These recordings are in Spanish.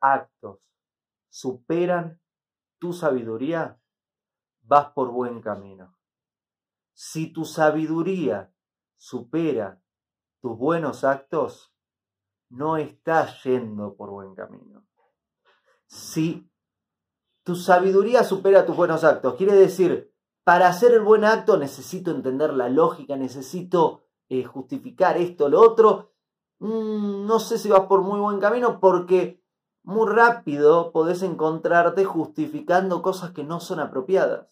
actos superan tu sabiduría, vas por buen camino. Si tu sabiduría supera tus buenos actos, no estás yendo por buen camino. Si tu sabiduría supera tus buenos actos, quiere decir, para hacer el buen acto necesito entender la lógica, necesito eh, justificar esto, lo otro. Mm, no sé si vas por muy buen camino porque muy rápido podés encontrarte justificando cosas que no son apropiadas.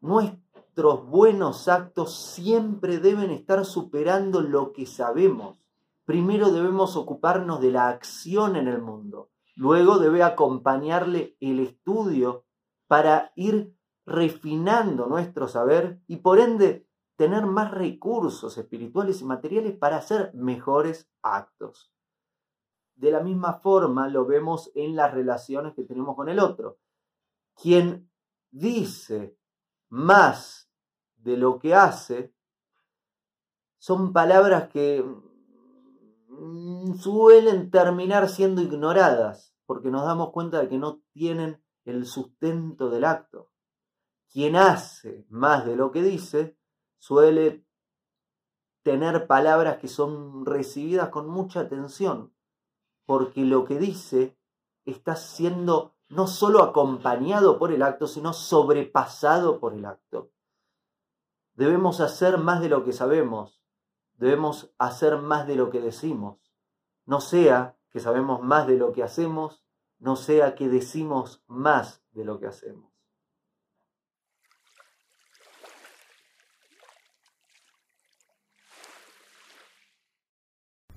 Nuestros buenos actos siempre deben estar superando lo que sabemos. Primero debemos ocuparnos de la acción en el mundo. Luego debe acompañarle el estudio para ir refinando nuestro saber y por ende tener más recursos espirituales y materiales para hacer mejores actos. De la misma forma lo vemos en las relaciones que tenemos con el otro. Quien dice más de lo que hace son palabras que mm, suelen terminar siendo ignoradas porque nos damos cuenta de que no tienen el sustento del acto. Quien hace más de lo que dice suele tener palabras que son recibidas con mucha atención, porque lo que dice está siendo no solo acompañado por el acto, sino sobrepasado por el acto. Debemos hacer más de lo que sabemos, debemos hacer más de lo que decimos. No sea que sabemos más de lo que hacemos, no sea que decimos más de lo que hacemos.